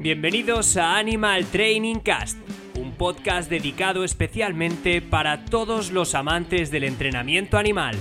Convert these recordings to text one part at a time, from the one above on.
Bienvenidos a Animal Training Cast, un podcast dedicado especialmente para todos los amantes del entrenamiento animal.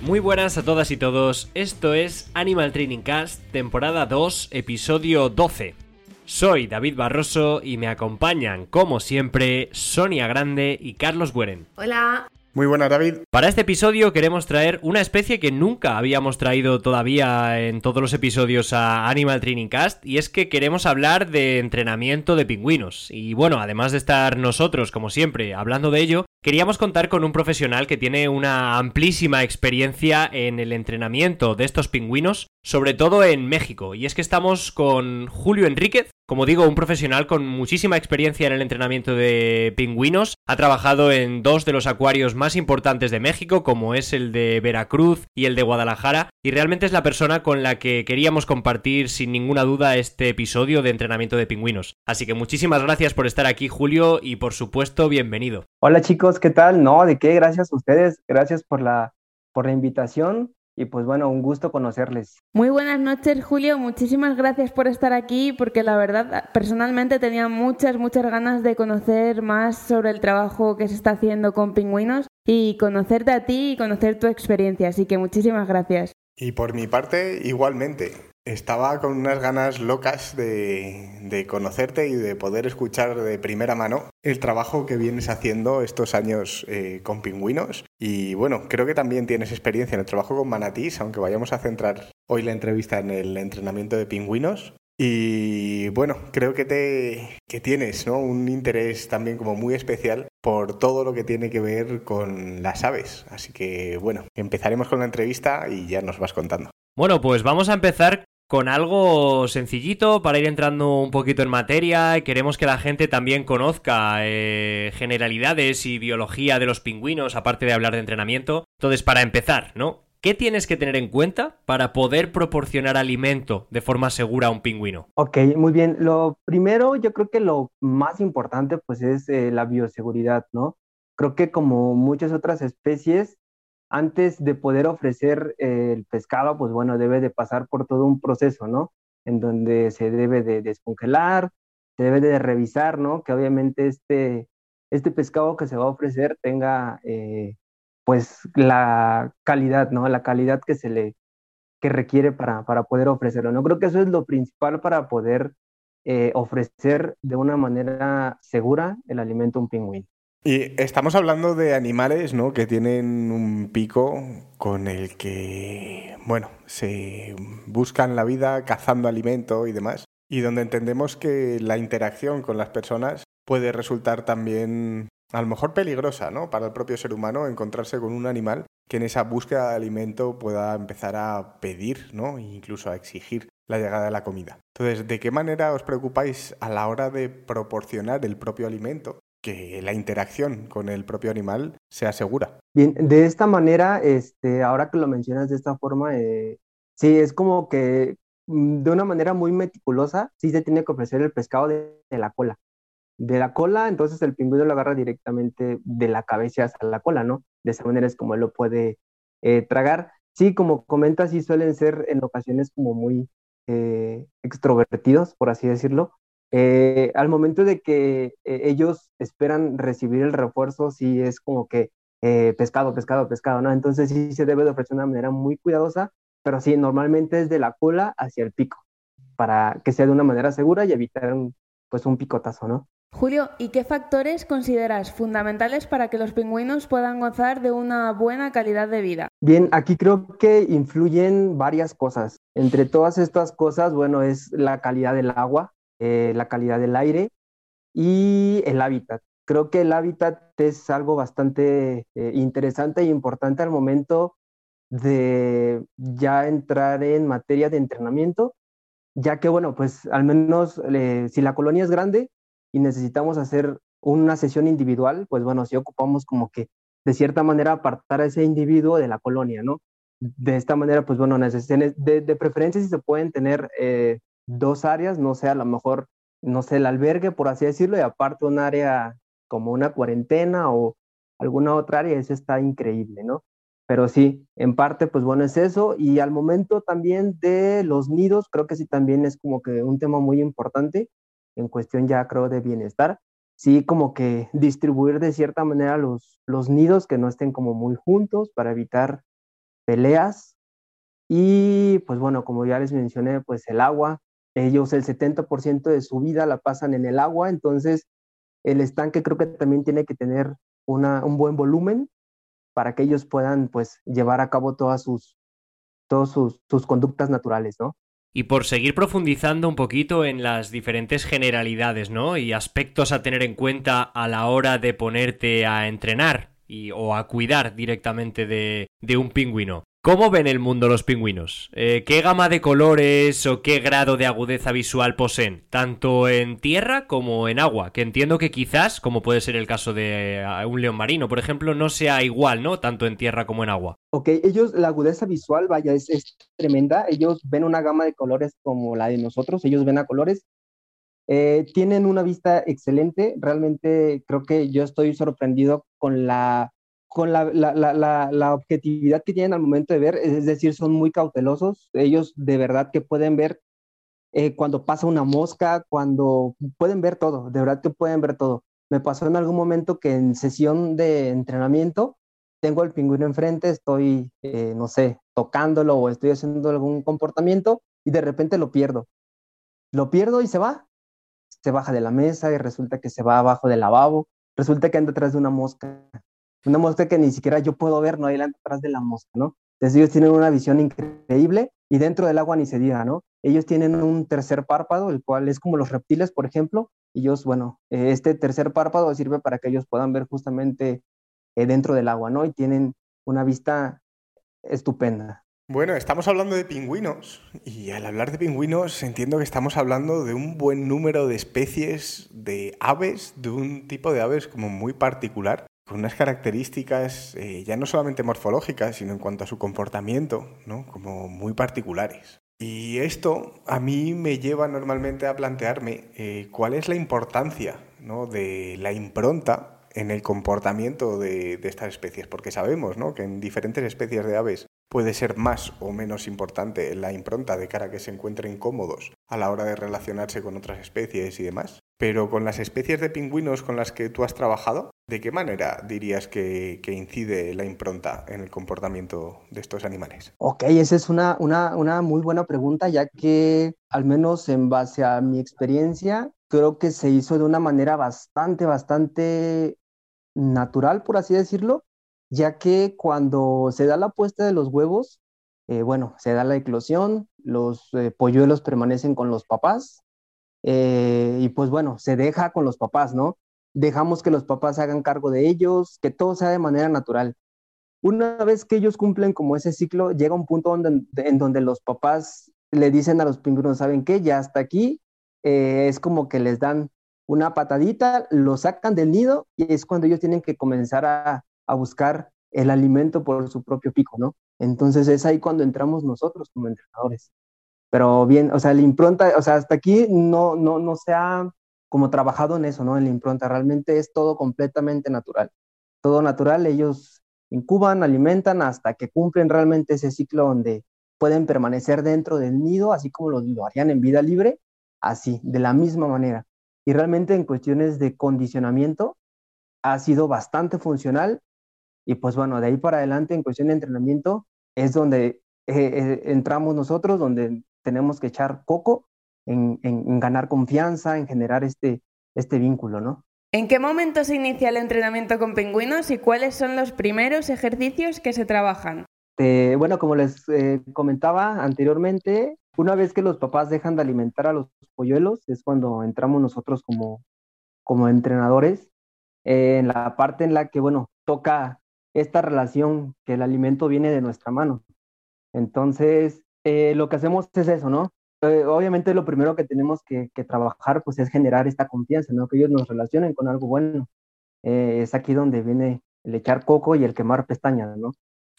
Muy buenas a todas y todos, esto es Animal Training Cast, temporada 2, episodio 12. Soy David Barroso y me acompañan, como siempre, Sonia Grande y Carlos Bueren. Hola. Muy buena, David. Para este episodio queremos traer una especie que nunca habíamos traído todavía en todos los episodios a Animal Training Cast y es que queremos hablar de entrenamiento de pingüinos. Y bueno, además de estar nosotros, como siempre, hablando de ello, queríamos contar con un profesional que tiene una amplísima experiencia en el entrenamiento de estos pingüinos, sobre todo en México. Y es que estamos con Julio Enríquez, como digo, un profesional con muchísima experiencia en el entrenamiento de pingüinos. Ha trabajado en dos de los acuarios más importantes de México, como es el de Veracruz y el de Guadalajara, y realmente es la persona con la que queríamos compartir sin ninguna duda este episodio de entrenamiento de pingüinos. Así que muchísimas gracias por estar aquí, Julio, y por supuesto, bienvenido. Hola chicos, ¿qué tal? No, ¿de qué? Gracias a ustedes, gracias por la, por la invitación y pues bueno, un gusto conocerles. Muy buenas noches, Julio. Muchísimas gracias por estar aquí, porque la verdad, personalmente tenía muchas, muchas ganas de conocer más sobre el trabajo que se está haciendo con pingüinos y conocerte a ti y conocer tu experiencia. Así que muchísimas gracias. Y por mi parte, igualmente. Estaba con unas ganas locas de, conocerte y de poder escuchar de primera mano el trabajo que vienes haciendo estos años eh, con pingüinos. Y bueno, creo que también tienes experiencia en el trabajo con manatís, aunque vayamos a centrar hoy la entrevista en el entrenamiento de pingüinos. Y bueno, creo que, te, que tienes ¿no? un interés también como muy especial por todo lo que tiene que ver con las aves. Así que bueno, empezaremos con la entrevista y ya nos vas contando. Bueno, pues vamos a empezar con algo sencillito para ir entrando un poquito en materia. Queremos que la gente también conozca eh, generalidades y biología de los pingüinos, aparte de hablar de entrenamiento. Entonces, para empezar, ¿no? ¿Qué tienes que tener en cuenta para poder proporcionar alimento de forma segura a un pingüino? Ok, muy bien. Lo primero, yo creo que lo más importante pues es eh, la bioseguridad, ¿no? Creo que como muchas otras especies, antes de poder ofrecer eh, el pescado, pues bueno, debe de pasar por todo un proceso, ¿no? En donde se debe de descongelar, se debe de revisar, ¿no? Que obviamente este, este pescado que se va a ofrecer tenga, eh, pues, la calidad, ¿no? La calidad que se le, que requiere para, para poder ofrecerlo, ¿no? Creo que eso es lo principal para poder eh, ofrecer de una manera segura el alimento a un pingüino. Y estamos hablando de animales, ¿no? Que tienen un pico con el que, bueno, se buscan la vida cazando alimento y demás. Y donde entendemos que la interacción con las personas puede resultar también a lo mejor peligrosa, ¿no? Para el propio ser humano encontrarse con un animal que en esa búsqueda de alimento pueda empezar a pedir, ¿no? E incluso a exigir la llegada de la comida. Entonces, ¿de qué manera os preocupáis a la hora de proporcionar el propio alimento que la interacción con el propio animal sea segura. Bien, de esta manera, este, ahora que lo mencionas de esta forma, eh, sí, es como que mm, de una manera muy meticulosa, sí se tiene que ofrecer el pescado de, la cola. De la cola, entonces el pingüino lo agarra directamente de la cabeza hasta la cola, ¿no? De esa manera es como él lo puede eh, tragar. Sí, como comentas, sí suelen ser en ocasiones como muy eh, extrovertidos, por así decirlo, eh, al momento de que eh, ellos esperan recibir el refuerzo, sí es como que eh, pescado, pescado, pescado, ¿no? Entonces sí se debe de ofrecer de una manera muy cuidadosa, pero sí, normalmente es de la cola hacia el pico, para que sea de una manera segura y evitar un, pues un picotazo, ¿no? Julio, ¿y qué factores consideras fundamentales para que los pingüinos puedan gozar de una buena calidad de vida? Bien, aquí creo que influyen varias cosas. Entre todas estas cosas, bueno, es la calidad del agua, eh, la calidad del aire y el hábitat. Creo que el hábitat es algo bastante eh, interesante e importante al momento de ya entrar en materia de entrenamiento, ya que, bueno, pues al menos eh, si la colonia es grande y necesitamos hacer una sesión individual, pues bueno, si ocupamos como que de cierta manera apartar a ese individuo de la colonia, ¿no? De esta manera, pues bueno, de, de preferencia si se pueden tener dos áreas, no sé, a lo mejor, no sé, el albergue, por así decirlo, y aparte un área como una cuarentena o alguna otra área, eso está increíble, ¿no? Pero sí, en parte, pues bueno, es eso. Y al momento también de los nidos, creo que sí también es como que un tema muy importante en cuestión ya creo de bienestar. Sí, como que distribuir de cierta manera los, los nidos que no estén como muy juntos para evitar peleas. Y pues bueno, como ya les mencioné, pues el agua, ellos el 70% de su vida la pasan en el agua, entonces el estanque creo que también tiene que tener una, un buen volumen para que ellos puedan pues llevar a cabo todas sus, sus, sus conductas naturales, ¿no? Y por seguir profundizando un poquito en las diferentes generalidades, ¿no? Y aspectos a tener en cuenta a la hora de ponerte a entrenar y, o a cuidar directamente de, de un pingüino. ¿Cómo ven el mundo los pingüinos? Eh, ¿Qué gama de colores o qué grado de agudeza visual poseen? Tanto en tierra como en agua, que entiendo que quizás, como puede ser el caso de eh, un león marino, por ejemplo, no sea igual, ¿no? Tanto en tierra como en agua. Ok, ellos, la agudeza visual, vaya, es, tremenda. Ellos ven una gama de colores como la de nosotros, ellos ven a colores. Eh, tienen una vista excelente, realmente creo que yo estoy sorprendido con la con la, la, la, la, objetividad que tienen al momento de ver, es decir, son muy cautelosos, ellos de verdad que pueden ver eh, cuando pasa una mosca, cuando pueden ver todo, de verdad que pueden ver todo. Me pasó en algún momento que en sesión de entrenamiento tengo el pingüino enfrente, estoy, eh, no sé, tocándolo o estoy haciendo algún comportamiento y de repente lo pierdo. Lo pierdo y se va. Se baja de la mesa y resulta que se va abajo del lavabo, resulta que anda detrás de una mosca una mosca que ni siquiera yo puedo ver, no hay atrás de la mosca, ¿no? Entonces ellos tienen una visión increíble y dentro del agua ni se diga, ¿no? Ellos tienen un tercer párpado, el cual es como los reptiles, por ejemplo. Ellos, bueno, eh, este tercer párpado sirve para que ellos puedan ver justamente eh, dentro del agua, ¿no? Y tienen una vista estupenda. Bueno, estamos hablando de pingüinos y al hablar de pingüinos entiendo que estamos hablando de un buen número de especies de aves, de un tipo de aves como muy particular con unas características eh, ya no solamente morfológicas, sino en cuanto a su comportamiento, ¿no? como muy particulares. Y esto a mí me lleva normalmente a plantearme eh, cuál es la importancia ¿no? de la impronta en el comportamiento de, de, estas especies, porque sabemos ¿no? que en diferentes especies de aves puede ser más o menos importante la impronta de cara a que se encuentren cómodos a la hora de relacionarse con otras especies y demás. Pero con las especies de pingüinos con las que tú has trabajado, ¿de qué manera dirías que, incide la impronta en el comportamiento de estos animales? Ok, esa es una, una, una muy buena pregunta, ya que al menos en base a mi experiencia, creo que se hizo de una manera bastante, bastante natural, por así decirlo, ya que cuando se da la puesta de los huevos, eh, bueno, se da la eclosión, los eh, polluelos permanecen con los papás eh, y pues bueno, se deja con los papás, ¿no? Dejamos que los papás hagan cargo de ellos, que todo sea de manera natural. Una vez que ellos cumplen como ese ciclo, llega un punto en donde los papás le dicen a los pingüinos, ¿saben qué? Ya hasta aquí, es como que les dan una patadita, lo sacan del nido y es cuando ellos tienen que comenzar a, a buscar el alimento por su propio pico, ¿no? Entonces es ahí cuando entramos nosotros como entrenadores. Pero bien, o sea, la impronta, o sea, hasta aquí no, no, no se ha como trabajado en eso, ¿no? En la impronta, realmente es todo completamente natural. Todo natural, ellos incuban, alimentan hasta que cumplen realmente ese ciclo donde pueden permanecer dentro del nido, así como lo, lo harían en vida libre, así, de la misma manera. Y realmente en cuestiones de condicionamiento ha sido bastante funcional y pues bueno, de ahí para adelante en cuestión de entrenamiento es donde eh, eh, entramos nosotros, donde tenemos que echar coco en, en, ganar confianza, en generar este, este vínculo, ¿no? ¿En qué momento se inicia el entrenamiento con pingüinos y cuáles son los primeros ejercicios que se trabajan? este, bueno, como les eh, comentaba anteriormente, una vez que los papás dejan de alimentar a los polluelos, es cuando entramos nosotros como, como entrenadores eh, en la parte en la que, bueno, toca esta relación que el alimento viene de nuestra mano. Entonces, eh, lo que hacemos es eso, ¿no? obviamente lo primero que tenemos que, que, trabajar pues es generar esta confianza, ¿no? Que ellos nos relacionen con algo bueno. es aquí donde viene el echar coco y el quemar pestañas, ¿no?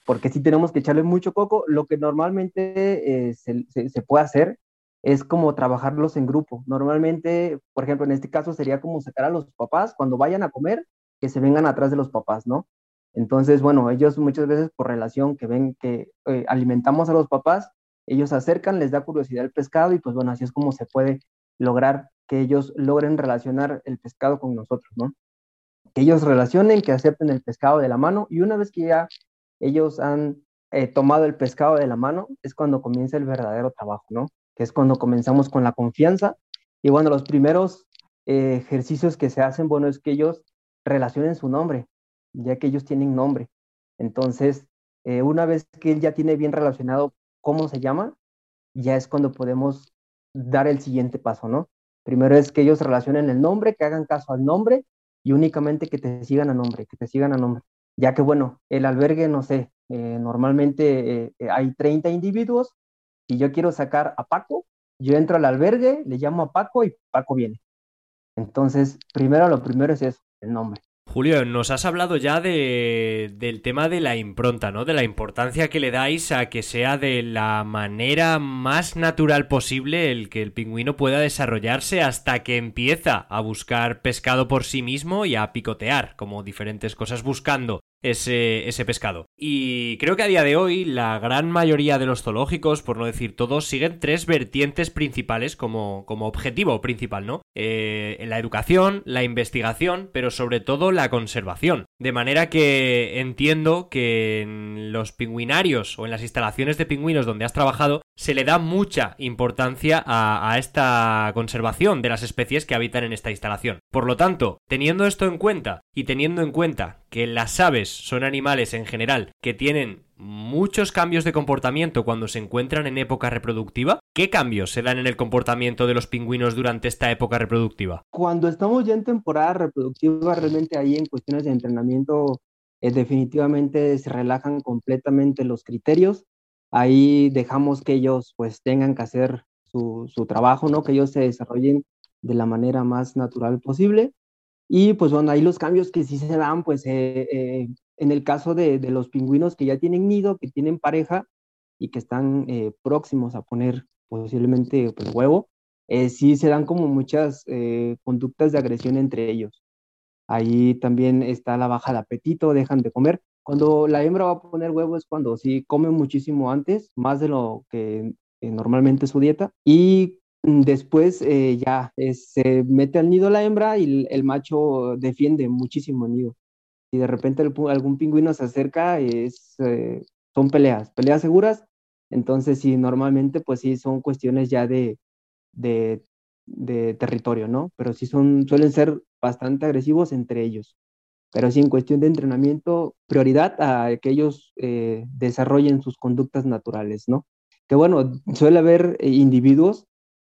Porque si tenemos que echarle mucho coco, lo que normalmente eh, se, se, puede hacer es como trabajarlos en grupo. Normalmente, por ejemplo, en este caso sería como sacar a los papás cuando vayan a comer, que se vengan atrás de los papás, ¿no? Entonces, bueno, ellos muchas veces por relación que ven que eh, alimentamos a los papás, ellos acercan, les da curiosidad el pescado y pues bueno, así es como se puede lograr que ellos logren relacionar el pescado con nosotros, ¿no? que ellos relacionen, que acepten el pescado de la mano y una vez que ya ellos han eh, tomado el pescado de la mano, es cuando comienza el verdadero trabajo, ¿no? Que es cuando comenzamos con la confianza y bueno, los primeros eh, ejercicios que se hacen, bueno, es que ellos relacionen su nombre, ya que ellos tienen nombre. Entonces, eh, una vez que él ya tiene bien relacionado cómo se llama, ya es cuando podemos dar el siguiente paso, ¿no? Primero es que ellos relacionen el nombre, que hagan caso al nombre y únicamente que te sigan a nombre, que te sigan a nombre. Ya que, bueno, el albergue, no sé, eh, normalmente eh, eh, hay 30 individuos y yo quiero sacar a Paco, yo entro al albergue, le llamo a Paco y Paco viene. Entonces, primero lo primero es eso, el nombre. Julio, nos has hablado ya de, del tema de la impronta, ¿no? De la importancia que le dais a que sea de la manera más natural posible el que el pingüino pueda desarrollarse hasta que empieza a buscar pescado por sí mismo y a picotear, como diferentes cosas buscando ese, ese pescado. Y creo que a día de hoy la gran mayoría de los zoológicos, por no decir todos, siguen tres vertientes principales como, como objetivo principal, ¿no? Eh, la educación, la investigación, pero sobre todo la conservación. De manera que entiendo que en los pingüinarios o en las instalaciones de pingüinos donde has trabajado se le da mucha importancia a, a esta conservación de las especies que habitan en esta instalación. Por lo tanto, teniendo esto en cuenta y teniendo en cuenta que las aves son animales en general que tienen muchos cambios de comportamiento cuando se encuentran en época reproductiva. ¿Qué cambios se dan en el comportamiento de los pingüinos durante esta época reproductiva? Cuando estamos ya en temporada reproductiva, realmente ahí en cuestiones de entrenamiento eh, definitivamente se relajan completamente los criterios. Ahí dejamos que ellos pues tengan que hacer su, su trabajo, ¿no? Que ellos se desarrollen de la manera más natural posible. Y pues bueno, ahí los cambios que sí se dan, pues eh, eh, en el caso de, los pingüinos que ya tienen nido, que tienen pareja y que están eh, próximos a poner posiblemente pues, huevo, sí se dan como muchas conductas de agresión entre ellos. Ahí también está la baja de apetito, dejan de comer. Cuando la hembra va a poner huevo es cuando sí come muchísimo antes, más de lo que normalmente su dieta. Y después eh, ya se mete al nido la hembra y el, macho defiende muchísimo el nido. Si de repente algún pingüino se acerca, es, eh, son peleas, peleas seguras. Entonces, sí, normalmente, pues sí, son cuestiones ya de, de, territorio, ¿no? Pero sí son, suelen ser bastante agresivos entre ellos. Pero sí, en cuestión de entrenamiento, prioridad a que ellos eh, desarrollen sus conductas naturales, ¿no? Que bueno, suele haber individuos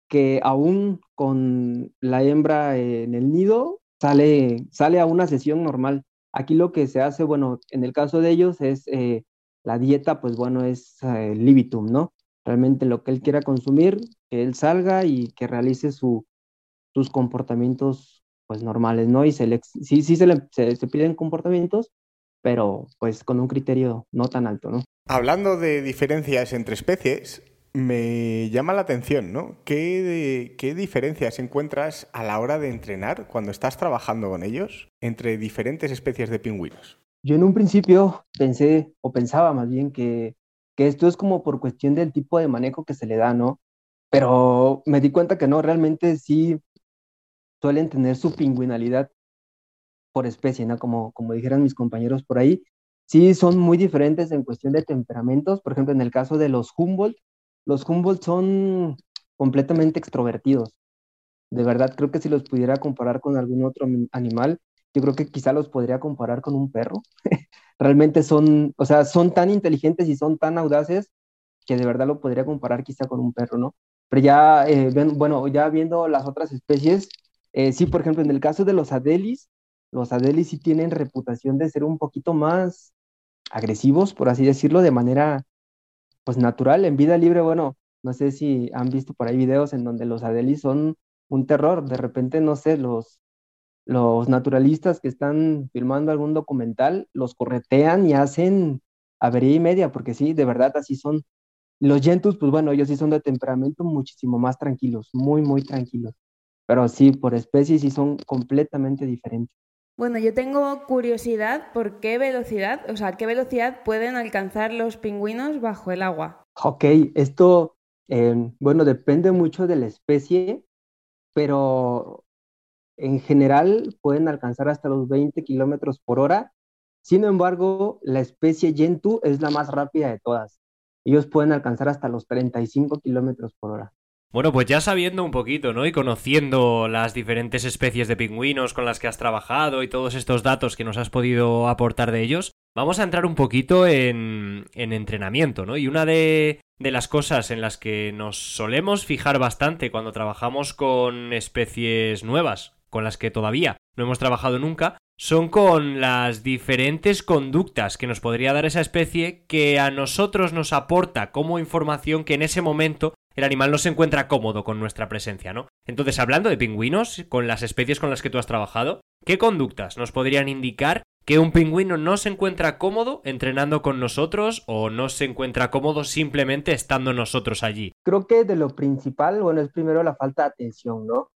que aún con la hembra en el nido sale, sale a una sesión normal. Aquí lo que se hace, bueno, en el caso de ellos es eh, la dieta, pues bueno, es eh, libitum, ¿no? Realmente lo que él quiera consumir, que él salga y que realice su, sus comportamientos pues normales, ¿no? Y se le, sí, sí se, le, se piden comportamientos, pero pues con un criterio no tan alto, ¿no? Hablando de diferencias entre especies, me llama la atención, ¿no? ¿Qué, ¿Qué, diferencias encuentras a la hora de entrenar cuando estás trabajando con ellos entre diferentes especies de pingüinos? Yo en un principio pensé, o pensaba más bien, que, que esto es como por cuestión del tipo de manejo que se le da, ¿no? Pero me di cuenta que no, realmente sí suelen tener su pingüinalidad por especie, ¿no? Como, como dijeran mis compañeros por ahí. Sí, son muy diferentes en cuestión de temperamentos. Por ejemplo, en el caso de los Humboldt, los Humboldt son completamente extrovertidos. De verdad, creo que si los pudiera comparar con algún otro animal, yo creo que quizá los podría comparar con un perro. realmente son, o sea, son tan inteligentes y son tan audaces que de verdad lo podría comparar quizá con un perro, ¿no? Pero ya, eh, bueno, ya viendo las otras especies, eh, sí, por ejemplo, en el caso de los adelis, los adelis sí tienen reputación de ser un poquito más agresivos, por así decirlo, de manera, pues, natural. En vida libre, bueno, no sé si han visto por ahí videos en donde los adelis son un terror. De repente, no sé, los, los naturalistas que están filmando algún documental los corretean y hacen avería y media, porque sí, de verdad así son. Los Gentus, pues bueno, ellos sí son de temperamento muchísimo más tranquilos, muy, muy tranquilos. Pero sí, por especies sí son completamente diferentes. Bueno, yo tengo curiosidad por qué velocidad, o sea, qué velocidad pueden alcanzar los pingüinos bajo el agua. Ok, esto, eh, bueno, depende mucho de la especie, pero en general pueden alcanzar hasta los 20 kilómetros por hora. Sin embargo, la especie Gentoo es la más rápida de todas. Ellos pueden alcanzar hasta los 35 kilómetros por hora. Bueno, pues ya sabiendo un poquito, ¿no? Y conociendo las diferentes especies de pingüinos con las que has trabajado y todos estos datos que nos has podido aportar de ellos, vamos a entrar un poquito en, en entrenamiento, ¿no? Y una de, de las cosas en las que nos solemos fijar bastante cuando trabajamos con especies nuevas, con las que todavía no hemos trabajado nunca, son con las diferentes conductas que nos podría dar esa especie que a nosotros nos aporta como información que en ese momento el animal no se encuentra cómodo con nuestra presencia, ¿no? Entonces, hablando de pingüinos, con las especies con las que tú has trabajado, ¿qué conductas nos podrían indicar que un pingüino no se encuentra cómodo entrenando con nosotros o no se encuentra cómodo simplemente estando nosotros allí? Creo que de lo principal, bueno, es primero la falta de atención, ¿no?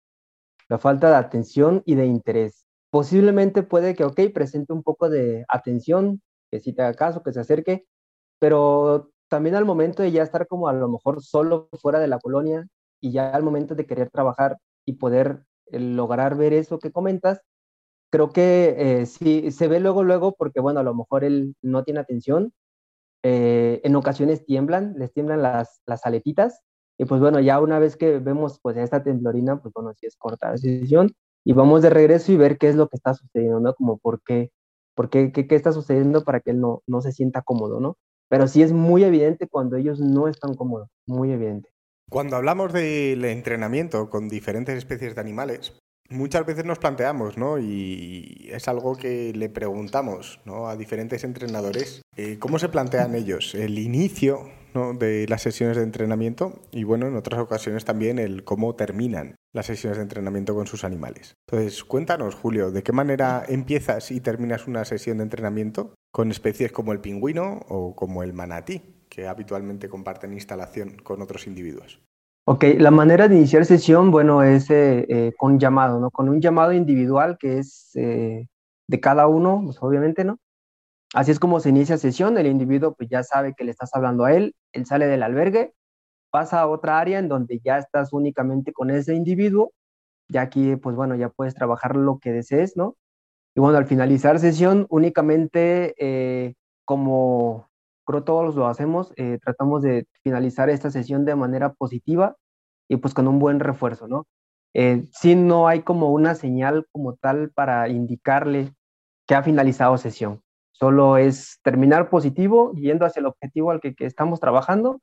La falta de atención y de interés. Posiblemente puede que, ok, presente un poco de atención, que si te haga caso, que se acerque, pero también al momento de ya estar como a lo mejor solo fuera de la colonia y ya al momento de querer trabajar y poder eh, lograr ver eso que comentas, creo que eh, sí se ve luego, luego, porque bueno, a lo mejor él no tiene atención, eh, en ocasiones tiemblan, les tiemblan las, las aletitas, y pues bueno, ya una vez que vemos pues esta temblorina, pues bueno, sí es corta la decisión, y vamos de regreso y ver qué es lo que está sucediendo, ¿no? Como por qué, por qué, qué, qué está sucediendo para que él no, no se sienta cómodo, ¿no? Pero sí es muy evidente cuando ellos no están cómodos, muy evidente. Cuando hablamos del entrenamiento con diferentes especies de animales, muchas veces nos planteamos, ¿no? Y es algo que le preguntamos ¿no? a diferentes entrenadores, eh, ¿cómo se plantean ellos el inicio de las sesiones de entrenamiento y bueno, en otras ocasiones también el cómo terminan las sesiones de entrenamiento con sus animales. Entonces, cuéntanos, Julio, ¿de qué manera empiezas y terminas una sesión de entrenamiento con especies como el pingüino o como el manatí, que habitualmente comparten instalación con otros individuos? Ok, la manera de iniciar sesión, bueno, es eh, eh, con llamado, ¿no? Con un llamado individual que es eh, de cada uno, pues obviamente, ¿no? Así es como se inicia sesión, el individuo pues ya sabe que le estás hablando a él, él sale del albergue, pasa a otra área en donde ya estás únicamente con ese individuo, ya aquí pues bueno, ya puedes trabajar lo que desees, ¿no? Y bueno, al finalizar sesión, únicamente eh, como creo todos lo hacemos, eh, tratamos de finalizar esta sesión de manera positiva y pues con un buen refuerzo, ¿no? Eh, si no hay como una señal como tal para indicarle que ha finalizado sesión. Solo es terminar positivo, yendo hacia el objetivo al que, estamos trabajando,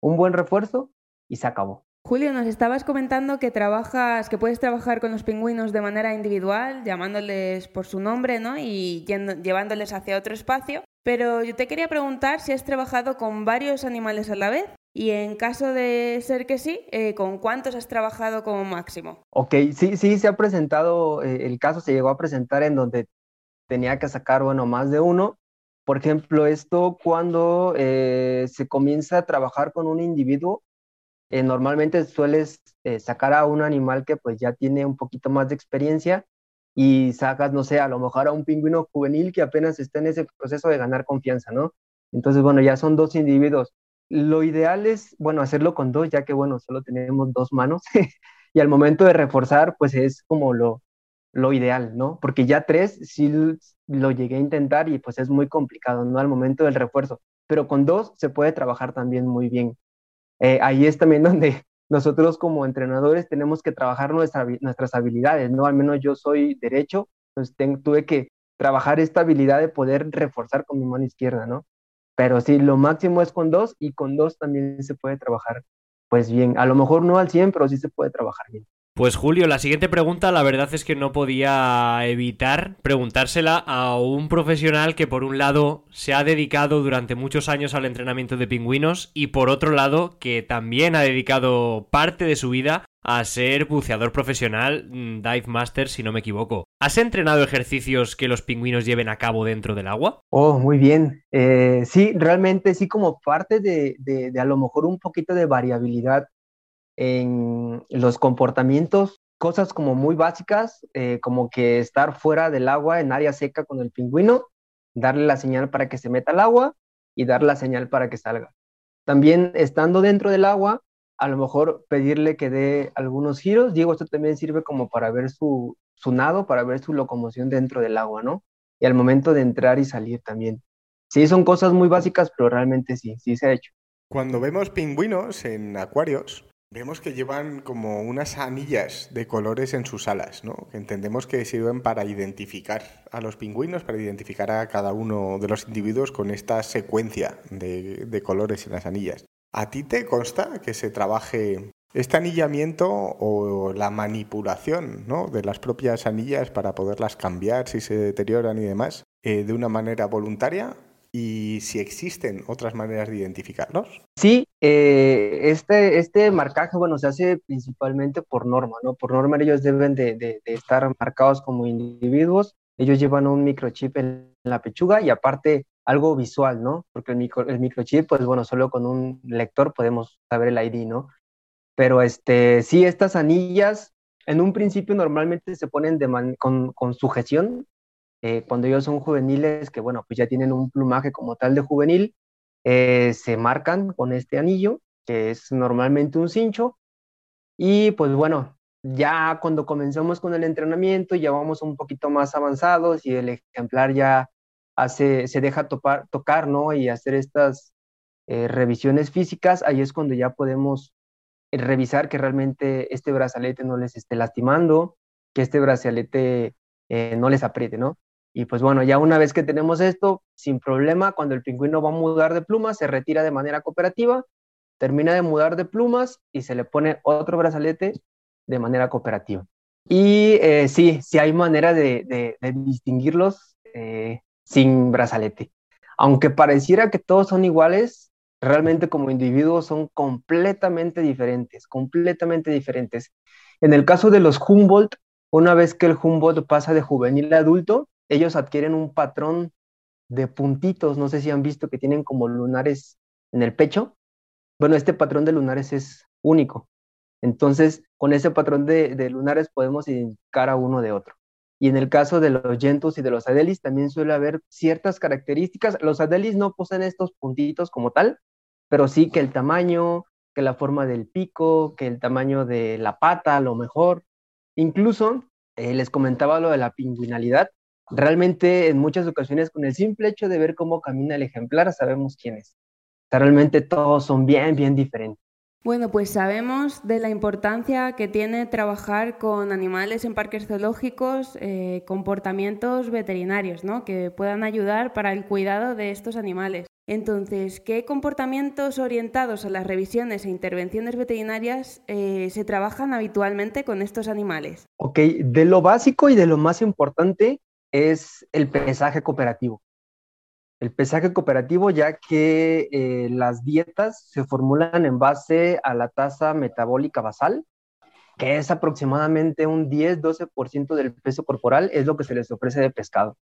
un buen refuerzo y se acabó. Julio, nos estabas comentando que trabajas, que puedes trabajar con los pingüinos de manera individual, llamándoles por su nombre, ¿no? Y llevándoles hacia otro espacio. Pero yo te quería preguntar si has trabajado con varios animales a la vez y en caso de ser que sí, eh, ¿con cuántos has trabajado como máximo? Ok, sí, sí, se ha presentado, eh, el caso se llegó a presentar en donde tenía que sacar, bueno, más de uno. Por ejemplo, esto cuando eh, se comienza a trabajar con un individuo, eh, normalmente sueles eh, sacar a un animal que pues ya tiene un poquito más de experiencia y sacas, no sé, a lo mejor a un pingüino juvenil que apenas está en ese proceso de ganar confianza, ¿no? Entonces, bueno, ya son dos individuos. Lo ideal es, bueno, hacerlo con dos, ya que, bueno, solo tenemos dos manos y al momento de reforzar, pues es como lo, lo ideal, ¿no? Porque ya tres sí lo llegué a intentar y pues es muy complicado, ¿no? Al momento del refuerzo, pero con dos se puede trabajar también muy bien. Eh, ahí es también donde nosotros como entrenadores tenemos que trabajar nuestras habilidades, ¿no? Al menos yo soy derecho, pues tuve que trabajar esta habilidad de poder reforzar con mi mano izquierda, ¿no? Pero sí, lo máximo es con dos y con dos también se puede trabajar pues bien. A lo mejor no al 100, pero sí se puede trabajar bien. Pues Julio, la siguiente pregunta la verdad es que no podía evitar preguntársela a un profesional que por un lado se ha dedicado durante muchos años al entrenamiento de pingüinos y por otro lado que también ha dedicado parte de su vida a ser buceador profesional, mm, dive master si no me equivoco. ¿Has entrenado ejercicios que los pingüinos lleven a cabo dentro del agua? Oh, muy bien. Eh, sí, realmente sí como parte de, de a lo mejor un poquito de variabilidad en los comportamientos, cosas como muy básicas, eh, como que estar fuera del agua en área seca con el pingüino, darle la señal para que se meta al agua y dar la señal para que salga. También estando dentro del agua, a lo mejor pedirle que dé algunos giros. Digo, esto también sirve como para ver su, su nado, para ver su locomoción dentro del agua, ¿no? Y al momento de entrar y salir también. Sí, son cosas muy básicas, pero realmente sí, sí se ha hecho. Cuando vemos pingüinos en acuarios, Vemos que llevan como unas anillas de colores en sus alas, ¿no? Que entendemos que sirven para identificar a los pingüinos, para identificar a cada uno de los individuos con esta secuencia de, colores en las anillas. ¿A ti te consta que se trabaje este anillamiento o la manipulación ¿no? de las propias anillas para poderlas cambiar si se deterioran y demás eh, de una manera voluntaria y si existen otras maneras de identificarlos. Sí, eh, este, este marcaje, bueno, se hace principalmente por norma, ¿no? Por norma ellos deben de, de, estar marcados como individuos, ellos llevan un microchip en la pechuga y aparte algo visual, ¿no? Porque el, micro, el microchip, pues bueno, solo con un lector podemos saber el ID, ¿no? Pero este, sí, estas anillas en un principio normalmente se ponen de con, con sujeción, eh, cuando ellos son juveniles, que bueno, pues ya tienen un plumaje como tal de juvenil, eh, se marcan con este anillo, que es normalmente un cincho, y pues bueno, ya cuando comenzamos con el entrenamiento, ya vamos un poquito más avanzados y el ejemplar ya hace, se deja tocar, ¿no? Y hacer estas eh, revisiones físicas, ahí es cuando ya podemos revisar que realmente este brazalete no les esté lastimando, que este brazalete no les apriete, ¿no? Y pues bueno, ya una vez que tenemos esto, sin problema, cuando el pingüino va a mudar de plumas, se retira de manera cooperativa, termina de mudar de plumas y se le pone otro brazalete de manera cooperativa. Y eh, sí, sí hay manera de, distinguirlos eh, sin brazalete. Aunque pareciera que todos son iguales, realmente como individuos son completamente diferentes, completamente diferentes. En el caso de los Humboldt, una vez que el Humboldt pasa de juvenil a adulto, ellos adquieren un patrón de puntitos, no sé si han visto que tienen como lunares en el pecho. Bueno, este patrón de lunares es único. Entonces, con ese patrón de, lunares podemos identificar a uno de otro. Y en el caso de los Gentus y de los Adelis también suele haber ciertas características. Los Adelis no poseen estos puntitos como tal, pero sí que el tamaño, que la forma del pico, que el tamaño de la pata, lo mejor. Incluso eh, les comentaba lo de la pingüinalidad realmente en muchas ocasiones con el simple hecho de ver cómo camina el ejemplar sabemos quién es. realmente todos son bien, bien diferentes. Bueno, pues sabemos de la importancia que tiene trabajar con animales en parques zoológicos, eh, comportamientos veterinarios, ¿no? Que puedan ayudar para el cuidado de estos animales. Entonces, ¿qué comportamientos orientados a las revisiones e intervenciones veterinarias eh, se trabajan habitualmente con estos animales? Ok, de lo básico y de lo más importante es el pesaje cooperativo. El pesaje cooperativo ya que eh, las dietas se formulan en base a la tasa metabólica basal, que es aproximadamente un 10-12% del peso corporal, es lo que se les ofrece de pescado.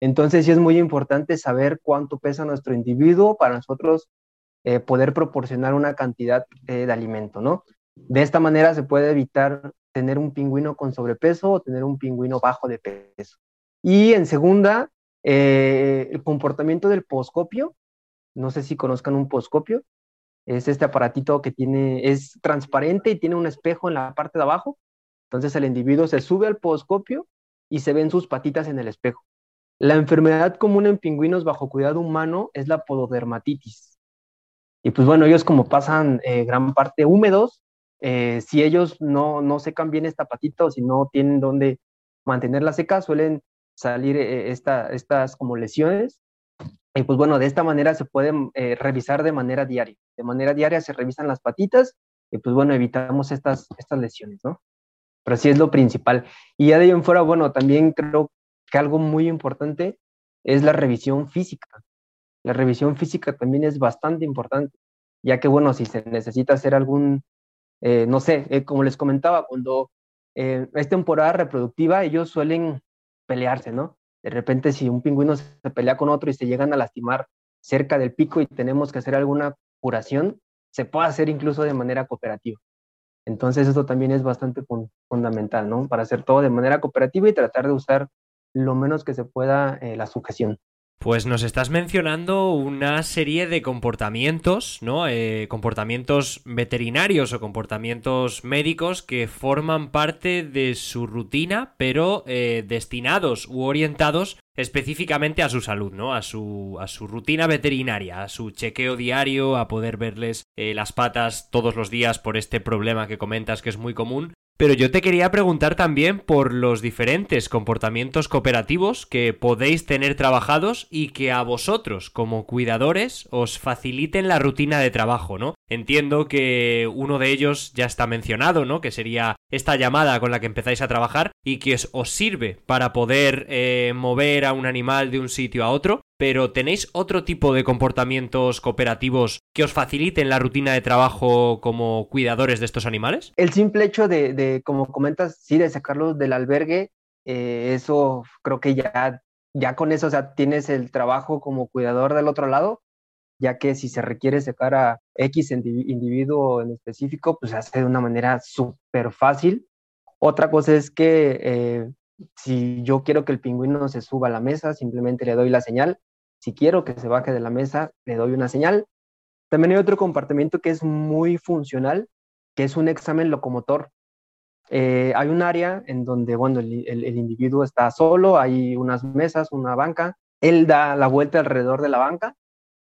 Entonces sí es muy importante saber cuánto pesa nuestro individuo para nosotros eh, poder proporcionar una cantidad eh, de alimento, ¿no? De esta manera se puede evitar tener un pingüino con sobrepeso o tener un pingüino bajo de peso. Y en segunda, eh, el comportamiento del poscopio. No sé si conozcan un poscopio. Es este aparatito que tiene, es transparente y tiene un espejo en la parte de abajo. Entonces el individuo se sube al poscopio y se ven sus patitas en el espejo. La enfermedad común en pingüinos bajo cuidado humano es la pododermatitis. Y pues bueno, ellos como pasan eh, gran parte húmedos, eh, si ellos no, no secan bien esta patita o si no tienen dónde mantenerla seca, suelen salir eh, estas como lesiones. Y pues bueno, de esta manera se pueden eh, revisar de manera diaria. De manera diaria se revisan las patitas y pues bueno, evitamos estas, estas lesiones, ¿no? Pero sí es lo principal. Y ya de ahí en fuera, bueno, también creo que algo muy importante es la revisión física. La revisión física también es bastante importante, ya que bueno, si se necesita hacer algún, eh, no sé, como les comentaba, cuando es temporada reproductiva, ellos suelen pelearse, ¿no? De repente si un pingüino se pelea con otro y se llegan a lastimar cerca del pico y tenemos que hacer alguna curación, se puede hacer incluso de manera cooperativa. Entonces eso también es bastante fundamental, ¿no? Para hacer todo de manera cooperativa y tratar de usar lo menos que se pueda eh, la sujeción. Pues nos estás mencionando una serie de comportamientos, ¿no? Eh, comportamientos veterinarios o comportamientos médicos que forman parte de su rutina, pero eh, destinados u orientados específicamente a su salud, ¿no? A su, a su rutina veterinaria, a su chequeo diario, a poder verles eh, las patas todos los días por este problema que comentas que es muy común pero yo te quería preguntar también por los diferentes comportamientos cooperativos que podéis tener trabajados y que a vosotros, como cuidadores, os faciliten la rutina de trabajo, ¿no? Entiendo que uno de ellos ya está mencionado, ¿no? Que sería esta llamada con la que empezáis a trabajar y que os sirve para poder eh, mover a un animal de un sitio a otro pero ¿tenéis otro tipo de comportamientos cooperativos que os faciliten la rutina de trabajo como cuidadores de estos animales? El simple hecho de, como comentas, sí, de sacarlos del albergue, eh, eso creo que ya, ya con eso, o sea, tienes el trabajo como cuidador del otro lado, ya que si se requiere sacar a X individuo en específico, pues se hace de una manera súper fácil. Otra cosa es que eh, si yo quiero que el pingüino se suba a la mesa, simplemente le doy la señal si quiero que se baje de la mesa, le doy una señal. También hay otro comportamiento que es muy funcional, que es un examen locomotor. Eh, hay un área en donde, bueno, el, individuo está solo, hay unas mesas, una banca, él da la vuelta alrededor de la banca,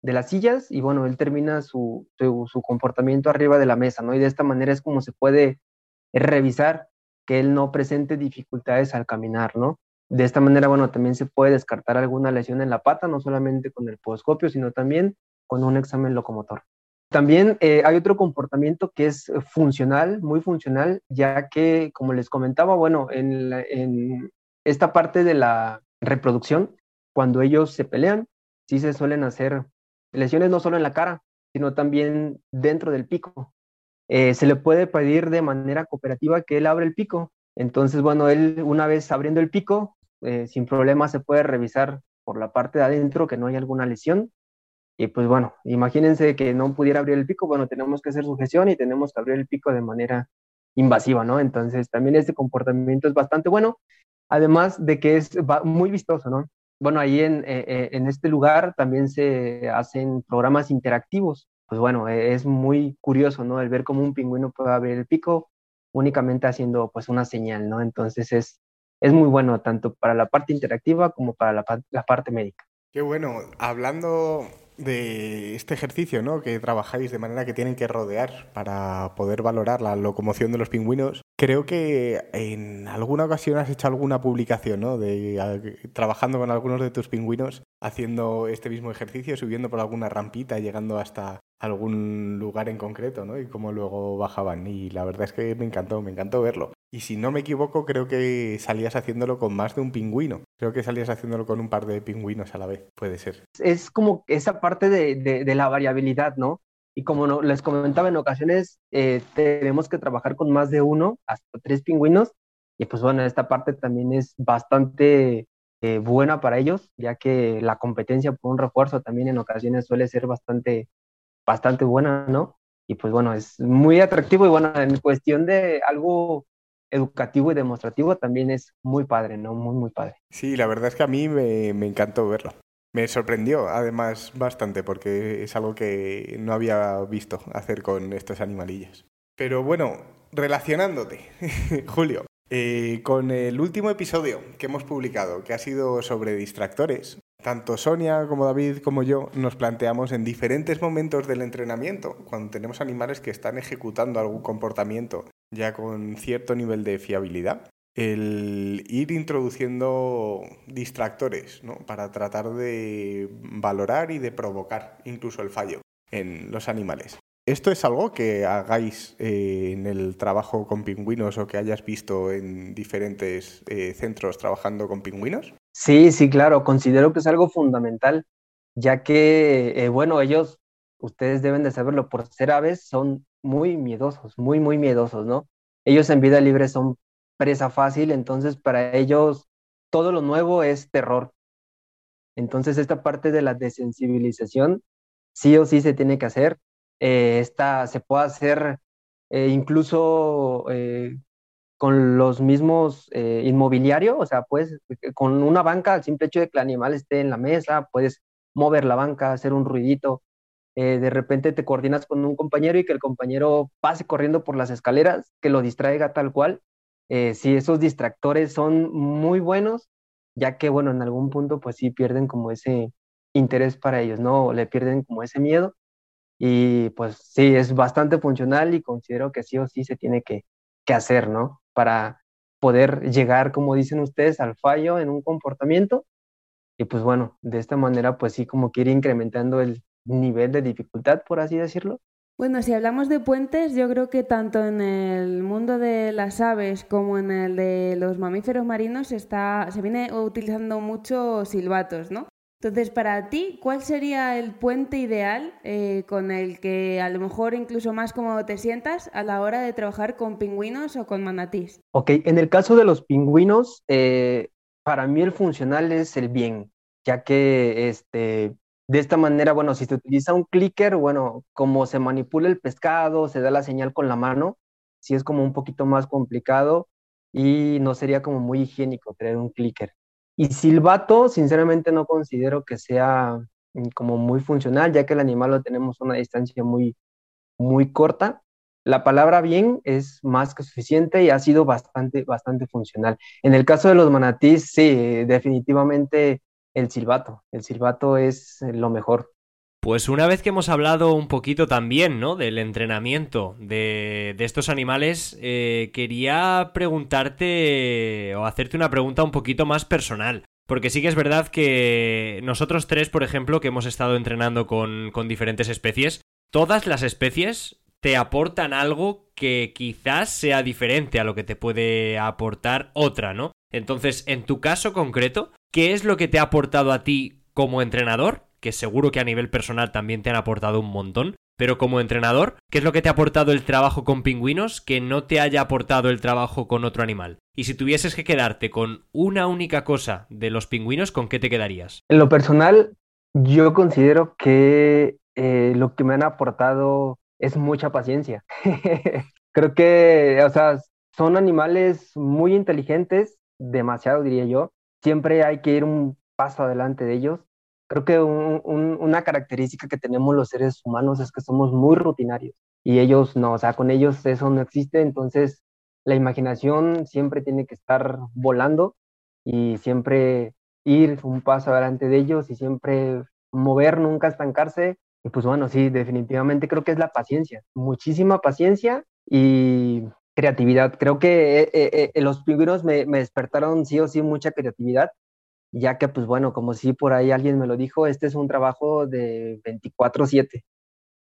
de las sillas, y bueno, él termina su, su, comportamiento arriba de la mesa, ¿no? Y de esta manera es como se puede revisar que él no presente dificultades al caminar, ¿no? De esta manera, bueno, también se puede descartar alguna lesión en la pata, no solamente con el podoscopio, sino también con un examen locomotor. También eh, hay otro comportamiento que es funcional, muy funcional, ya que, como les comentaba, bueno, en, esta parte de la reproducción, cuando ellos se pelean, sí se suelen hacer lesiones no solo en la cara, sino también dentro del pico. Eh, se le puede pedir de manera cooperativa que él abra el pico. Entonces, bueno, él una vez abriendo el pico, eh, sin problema se puede revisar por la parte de adentro que no hay alguna lesión. Y pues bueno, imagínense que no pudiera abrir el pico, bueno, tenemos que hacer sujeción y tenemos que abrir el pico de manera invasiva, ¿no? Entonces también este comportamiento es bastante bueno, además de que es muy vistoso, ¿no? Bueno, ahí en, eh, eh, en este lugar también se hacen programas interactivos. Pues bueno, es muy curioso, ¿no? El ver cómo un pingüino puede abrir el pico únicamente haciendo pues una señal, ¿no? Entonces es, es muy bueno tanto para la parte interactiva como para la, parte médica. Qué bueno. Hablando de este ejercicio, ¿no? Que trabajáis de manera que tienen que rodear para poder valorar la locomoción de los pingüinos. Creo que en alguna ocasión has hecho alguna publicación, ¿no? De trabajando con algunos de tus pingüinos, haciendo este mismo ejercicio, subiendo por alguna rampita, llegando hasta algún lugar en concreto, ¿no? Y cómo luego bajaban. Y la verdad es que me encantó, me encantó verlo. Y si no me equivoco, creo que salías haciéndolo con más de un pingüino. Creo que salías haciéndolo con un par de pingüinos a la vez, puede ser. Es como esa parte de, la variabilidad, ¿no? Y como les comentaba, en ocasiones eh, tenemos que trabajar con más de uno, hasta tres pingüinos. Y pues bueno, esta parte también es bastante eh, buena para ellos, ya que la competencia por un refuerzo también en ocasiones suele ser bastante, bastante buena, ¿no? Y pues bueno, es muy atractivo y bueno, en cuestión de algo educativo y demostrativo también es muy padre, ¿no? Muy, muy padre. Sí, la verdad es que a mí me, encantó verlo. Me sorprendió además bastante porque es algo que no había visto hacer con estos animalillos. Pero bueno, relacionándote, Julio, eh, con el último episodio que hemos publicado, que ha sido sobre distractores, tanto Sonia como David como yo nos planteamos en diferentes momentos del entrenamiento, cuando tenemos animales que están ejecutando algún comportamiento ya con cierto nivel de fiabilidad, el ir introduciendo distractores ¿no? para tratar de valorar y de provocar incluso el fallo en los animales. ¿Esto es algo que hagáis eh, en el trabajo con pingüinos o que hayas visto en diferentes eh, centros trabajando con pingüinos? Sí, sí, claro, considero que es algo fundamental, ya que, eh, bueno, ellos, ustedes deben de saberlo, por ser aves son muy miedosos, muy, muy miedosos, ¿no? Ellos en vida libre son presa fácil, entonces para ellos todo lo nuevo es terror. Entonces esta parte de la desensibilización sí o sí se tiene que hacer eh, esta se puede hacer eh, incluso eh, con los mismos inmobiliarios, o sea, pues con una banca, al simple hecho de que el animal esté en la mesa, puedes mover la banca, hacer un ruidito, de repente te coordinas con un compañero y que el compañero pase corriendo por las escaleras, que lo distraiga tal cual. si esos distractores son muy buenos, ya que, bueno, en algún punto, pues sí pierden como ese interés para ellos, ¿no? Le pierden como ese miedo y pues sí, es bastante funcional y considero que sí o sí se tiene que, que hacer, ¿no? Para poder llegar, como dicen ustedes, al fallo en un comportamiento. Y pues bueno, de esta manera pues sí como que ir incrementando el nivel de dificultad, por así decirlo. Bueno, si hablamos de puentes, yo creo que tanto en el mundo de las aves como en el de los mamíferos marinos está, se viene utilizando mucho silbatos, ¿no? Entonces, para ti, ¿cuál sería el puente ideal eh, con el que a lo mejor incluso más cómodo te sientas a la hora de trabajar con pingüinos o con manatís? Ok, en el caso de los pingüinos, eh, para mí el funcional es el bien, ya que este, de esta manera, bueno, si se utiliza un clicker, bueno, como se manipula el pescado, se da la señal con la mano, sí es como un poquito más complicado y no sería como muy higiénico tener un clicker. Y silbato, sinceramente no considero que sea mm, como muy funcional, ya que el animal lo tenemos a una distancia muy, muy corta. La palabra bien es más que suficiente y ha sido bastante, bastante funcional. En el caso de los manatís, sí, definitivamente el silbato. El silbato es lo mejor. Pues una vez que hemos hablado un poquito también, ¿no? Del entrenamiento de, estos animales, eh, quería preguntarte o hacerte una pregunta un poquito más personal. Porque sí que es verdad que nosotros tres, por ejemplo, que hemos estado entrenando con, con diferentes especies, todas las especies te aportan algo que quizás sea diferente a lo que te puede aportar otra, ¿no? Entonces, en tu caso concreto, ¿qué es lo que te ha aportado a ti como entrenador que seguro que a nivel personal también te han aportado un montón. Pero como entrenador, ¿qué es lo que te ha aportado el trabajo con pingüinos que no te haya aportado el trabajo con otro animal? Y si tuvieses que quedarte con una única cosa de los pingüinos, ¿con qué te quedarías? En lo personal, yo considero que eh, lo que me han aportado es mucha paciencia. Creo que, o sea, son animales muy inteligentes, demasiado diría yo. Siempre hay que ir un paso adelante de ellos Creo que una característica que tenemos los seres humanos es que somos muy rutinarios y ellos no, o sea, con ellos eso no existe, entonces la imaginación siempre tiene que estar volando y siempre ir un paso adelante de ellos y siempre mover, nunca estancarse. Y pues bueno, sí, definitivamente creo que es la paciencia, muchísima paciencia y creatividad. Creo que eh, eh, eh, los pingüinos me, me despertaron sí o sí mucha creatividad ya que pues bueno, como si por ahí alguien me lo dijo, este es un trabajo de 24/7,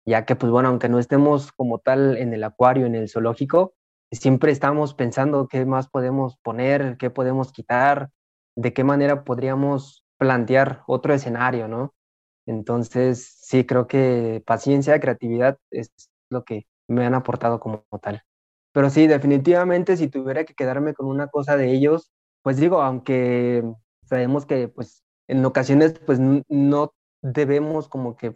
ya que pues bueno, aunque no estemos como tal en el acuario, en el zoológico, siempre estamos pensando qué más podemos poner, qué podemos quitar, de qué manera podríamos plantear otro escenario, ¿no? Entonces, sí, creo que paciencia, creatividad es lo que me han aportado como tal. Pero sí, definitivamente, si tuviera que quedarme con una cosa de ellos, pues digo, aunque sabemos que pues en ocasiones pues no debemos como que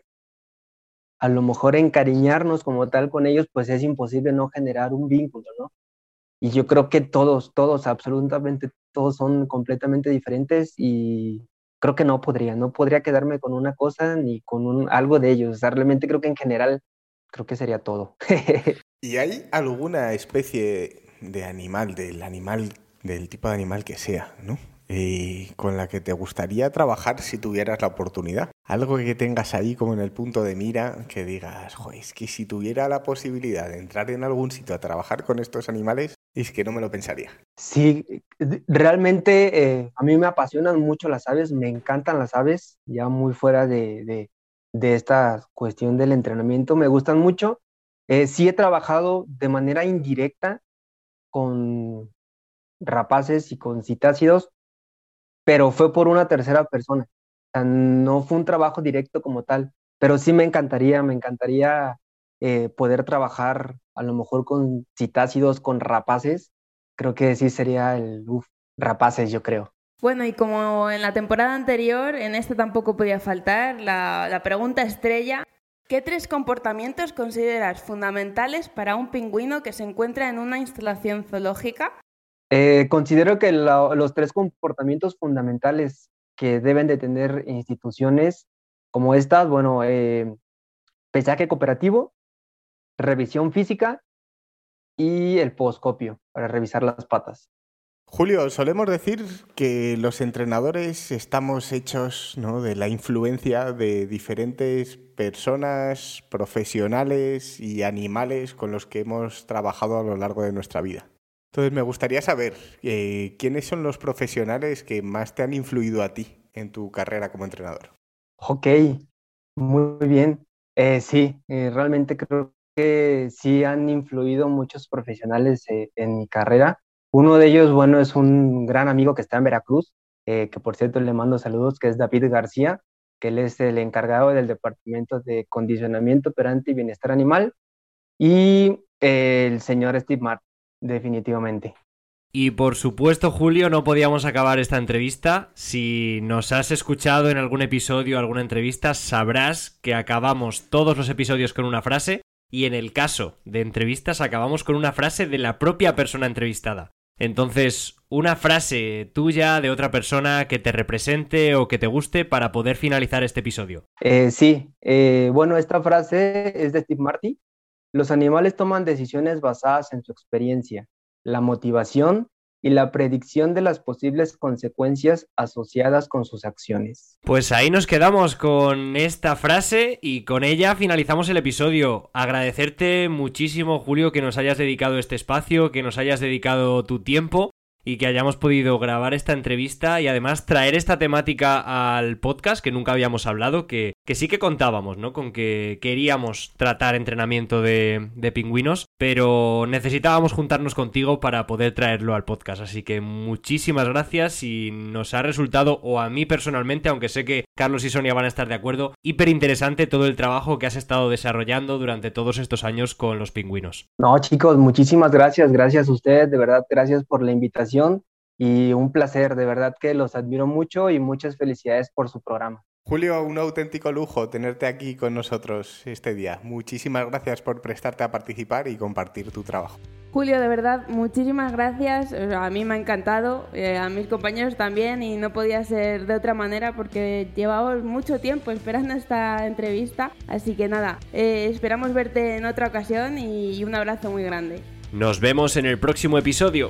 a lo mejor encariñarnos como tal con ellos, pues es imposible no generar un vínculo, ¿no? Y yo creo que todos, todos, absolutamente todos son completamente diferentes y creo que no podría, no podría quedarme con una cosa ni con un, algo de ellos. O sea, realmente creo que en general, creo que sería todo. ¿Y hay alguna especie de animal, del animal, del tipo de animal que sea, ¿no? Y con la que te gustaría trabajar si tuvieras la oportunidad. Algo que tengas ahí como en el punto de mira, que digas, es que si tuviera la posibilidad de entrar en algún sitio a trabajar con estos animales, es que no me lo pensaría. Sí, realmente eh, a mí me apasionan mucho las aves, me encantan las aves, ya muy fuera de, esta cuestión del entrenamiento, me gustan mucho. Eh, sí he trabajado de manera indirecta con rapaces y con citácidos, pero fue por una tercera persona. No fue un trabajo directo como tal, pero sí me encantaría, me encantaría eh, poder trabajar a lo mejor con citácidos, con rapaces. Creo que sí sería el uf, rapaces, yo creo. Bueno, y como en la temporada anterior, en esta tampoco podía faltar la pregunta estrella. ¿Qué tres comportamientos consideras fundamentales para un pingüino que se encuentra en una instalación zoológica eh, considero que los tres comportamientos fundamentales que deben de tener instituciones como estas, bueno, eh, pesaje cooperativo, revisión física y el poscopio para revisar las patas. Julio, solemos decir que los entrenadores estamos hechos ¿no? de la influencia de diferentes personas, profesionales y animales con los que hemos trabajado a lo largo de nuestra vida. Entonces me gustaría saber eh, quiénes son los profesionales que más te han influido a ti en tu carrera como entrenador. Ok, muy bien. Eh, sí, eh, realmente creo que sí han influido muchos profesionales en mi carrera. Uno de ellos, bueno, es un gran amigo que está en Veracruz, que por cierto le mando saludos, que es David García, que él es el encargado del Departamento de Condicionamiento Operante y Bienestar Animal, y el señor Steve Martin definitivamente. Y por supuesto, Julio, no podíamos acabar esta entrevista. Si nos has escuchado en algún episodio, alguna entrevista, sabrás que acabamos todos los episodios con una frase y en el caso de entrevistas acabamos con una frase de la propia persona entrevistada. Entonces, una frase tuya de otra persona que te represente o que te guste para poder finalizar este episodio. Eh, sí, eh, bueno, esta frase es de Steve Marty los animales toman decisiones basadas en su experiencia, la motivación y la predicción de las posibles consecuencias asociadas con sus acciones. Pues ahí nos quedamos con esta frase y con ella finalizamos el episodio. Agradecerte muchísimo, Julio, que nos hayas dedicado este espacio, que nos hayas dedicado tu tiempo y que hayamos podido grabar esta entrevista y además traer esta temática al podcast que nunca habíamos hablado, que, que sí que contábamos, ¿no? Con que queríamos tratar entrenamiento de, de pingüinos, pero necesitábamos juntarnos contigo para poder traerlo al podcast. Así que muchísimas gracias y nos ha resultado, o a mí personalmente, aunque sé que Carlos y Sonia van a estar de acuerdo, hiper interesante todo el trabajo que has estado desarrollando durante todos estos años con los pingüinos. No, chicos, muchísimas gracias, gracias a ustedes, de verdad, gracias por la invitación y un placer, de verdad que los admiro mucho y muchas felicidades por su programa. Julio, un auténtico lujo tenerte aquí con nosotros este día. Muchísimas gracias por prestarte a participar y compartir tu trabajo. Julio, de verdad, muchísimas gracias. A mí me ha encantado, eh, a mis compañeros también, y no podía ser de otra manera porque llevamos mucho tiempo esperando esta entrevista. Así que nada, eh, esperamos verte en otra ocasión y un abrazo muy grande. Nos vemos en el próximo episodio.